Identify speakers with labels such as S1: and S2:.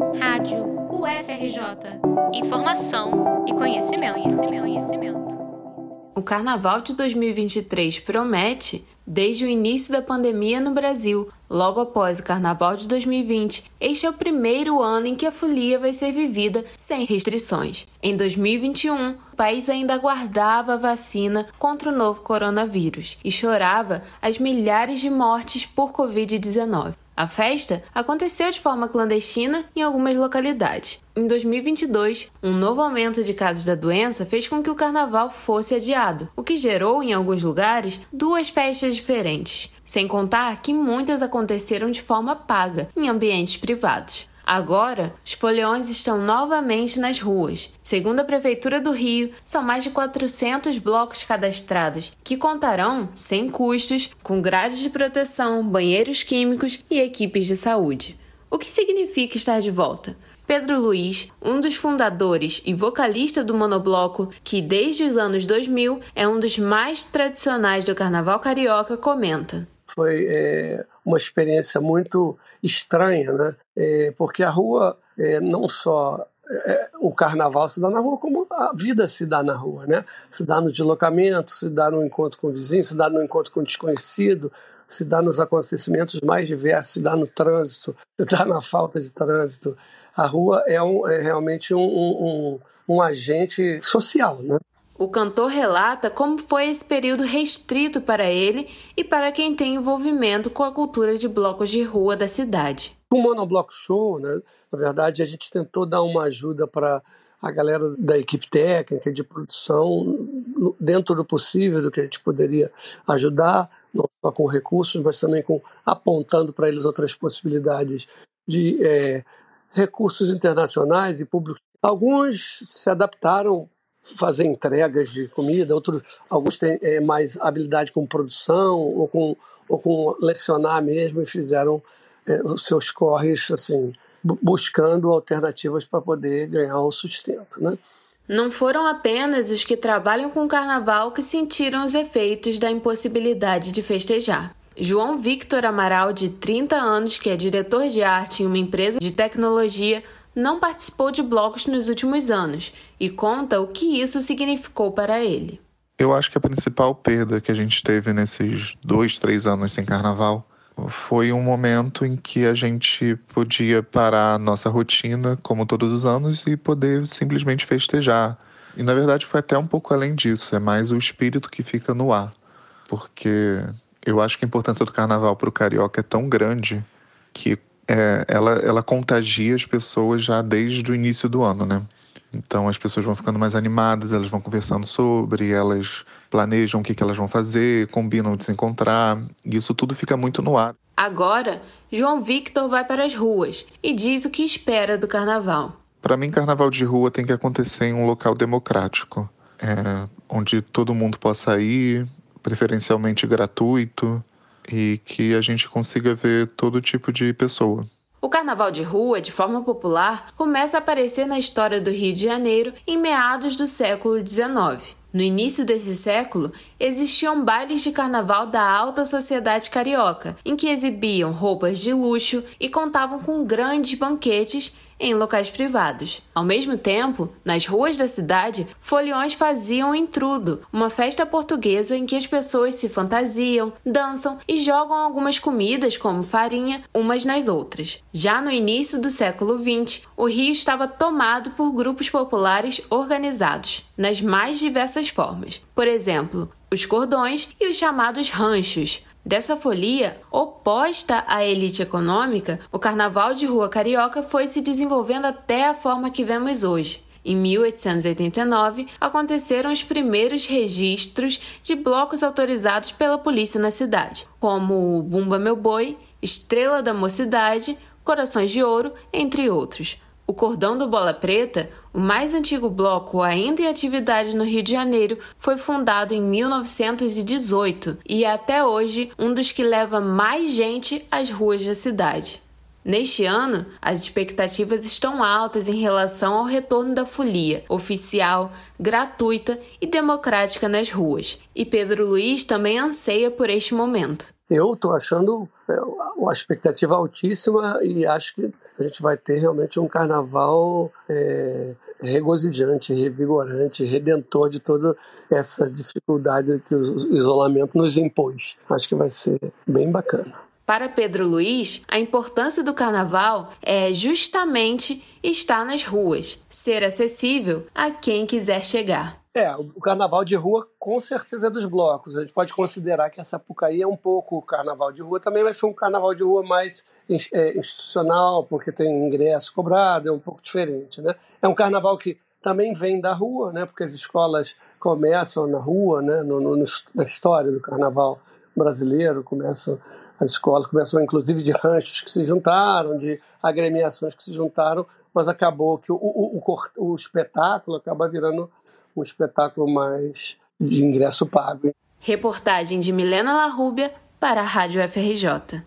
S1: Rádio UFRJ. Informação e conhecimento, conhecimento, conhecimento.
S2: O Carnaval de 2023 promete desde o início da pandemia no Brasil. Logo após o Carnaval de 2020, este é o primeiro ano em que a folia vai ser vivida sem restrições. Em 2021, o país ainda aguardava a vacina contra o novo coronavírus e chorava as milhares de mortes por Covid-19. A festa aconteceu de forma clandestina em algumas localidades. Em 2022, um novo aumento de casos da doença fez com que o carnaval fosse adiado, o que gerou, em alguns lugares, duas festas diferentes, sem contar que muitas aconteceram de forma paga, em ambientes privados. Agora, os foliões estão novamente nas ruas. Segundo a Prefeitura do Rio, são mais de 400 blocos cadastrados, que contarão, sem custos, com grades de proteção, banheiros químicos e equipes de saúde. O que significa estar de volta? Pedro Luiz, um dos fundadores e vocalista do monobloco, que desde os anos 2000 é um dos mais tradicionais do carnaval carioca, comenta.
S3: Foi é, uma experiência muito estranha, né? É, porque a rua é, não só é, o carnaval se dá na rua, como a vida se dá na rua, né? Se dá no deslocamento, se dá no encontro com o vizinho, se dá no encontro com o desconhecido, se dá nos acontecimentos mais diversos, se dá no trânsito, se dá na falta de trânsito. A rua é, um, é realmente um, um, um agente social, né?
S2: O cantor relata como foi esse período restrito para ele e para quem tem envolvimento com a cultura de blocos de rua da cidade.
S3: O Monobloco Show, né, na verdade, a gente tentou dar uma ajuda para a galera da equipe técnica de produção, dentro do possível, do que a gente poderia ajudar, não só com recursos, mas também com apontando para eles outras possibilidades de é, recursos internacionais e públicos. Alguns se adaptaram fazer entregas de comida, outros, alguns têm é, mais habilidade com produção ou com, ou com lecionar mesmo e fizeram é, os seus corres assim, buscando alternativas para poder ganhar o sustento. Né?
S2: Não foram apenas os que trabalham com carnaval que sentiram os efeitos da impossibilidade de festejar. João Victor Amaral, de 30 anos, que é diretor de arte em uma empresa de tecnologia, não participou de blocos nos últimos anos e conta o que isso significou para ele.
S4: Eu acho que a principal perda que a gente teve nesses dois, três anos sem carnaval foi um momento em que a gente podia parar a nossa rotina, como todos os anos, e poder simplesmente festejar. E na verdade foi até um pouco além disso, é mais o espírito que fica no ar. Porque eu acho que a importância do carnaval para o carioca é tão grande que é, ela, ela contagia as pessoas já desde o início do ano, né? Então as pessoas vão ficando mais animadas, elas vão conversando sobre, elas planejam o que, que elas vão fazer, combinam de se encontrar, e isso tudo fica muito no ar.
S2: Agora, João Victor vai para as ruas e diz o que espera do carnaval.
S4: Para mim, carnaval de rua tem que acontecer em um local democrático, é, onde todo mundo possa ir, preferencialmente gratuito, e que a gente consiga ver todo tipo de pessoa.
S2: O carnaval de rua, de forma popular, começa a aparecer na história do Rio de Janeiro em meados do século XIX. No início desse século, existiam bailes de carnaval da alta sociedade carioca, em que exibiam roupas de luxo e contavam com grandes banquetes em locais privados. Ao mesmo tempo, nas ruas da cidade, foliões faziam intrudo, uma festa portuguesa em que as pessoas se fantasiam, dançam e jogam algumas comidas, como farinha, umas nas outras. Já no início do século XX, o Rio estava tomado por grupos populares organizados, nas mais diversas formas. Por exemplo, os cordões e os chamados ranchos, Dessa folia, oposta à elite econômica, o carnaval de rua carioca foi se desenvolvendo até a forma que vemos hoje. Em 1889, aconteceram os primeiros registros de blocos autorizados pela polícia na cidade, como o Bumba Meu Boi, Estrela da Mocidade, Corações de Ouro, entre outros. O Cordão do Bola Preta, o mais antigo bloco ainda em atividade no Rio de Janeiro, foi fundado em 1918 e é até hoje um dos que leva mais gente às ruas da cidade. Neste ano, as expectativas estão altas em relação ao retorno da folia oficial, gratuita e democrática nas ruas. E Pedro Luiz também anseia por este momento.
S3: Eu estou achando é, uma expectativa altíssima e acho que a gente vai ter realmente um carnaval é, regozijante, revigorante, redentor de toda essa dificuldade que o isolamento nos impôs. Acho que vai ser bem bacana.
S2: Para Pedro Luiz, a importância do carnaval é justamente estar nas ruas, ser acessível a quem quiser chegar.
S3: É, o carnaval de rua com certeza é dos blocos. A gente pode considerar que essa Sapucaí é um pouco carnaval de rua também, mas foi um carnaval de rua mais é, institucional, porque tem ingresso cobrado, é um pouco diferente, né? É um carnaval que também vem da rua, né? Porque as escolas começam na rua, né? No, no, na história do carnaval brasileiro, começam as escolas começam inclusive de ranchos que se juntaram, de agremiações que se juntaram, mas acabou que o, o, o, o espetáculo acaba virando um espetáculo mais de ingresso pago.
S2: Reportagem de Milena Larrúbia para a Rádio FRJ.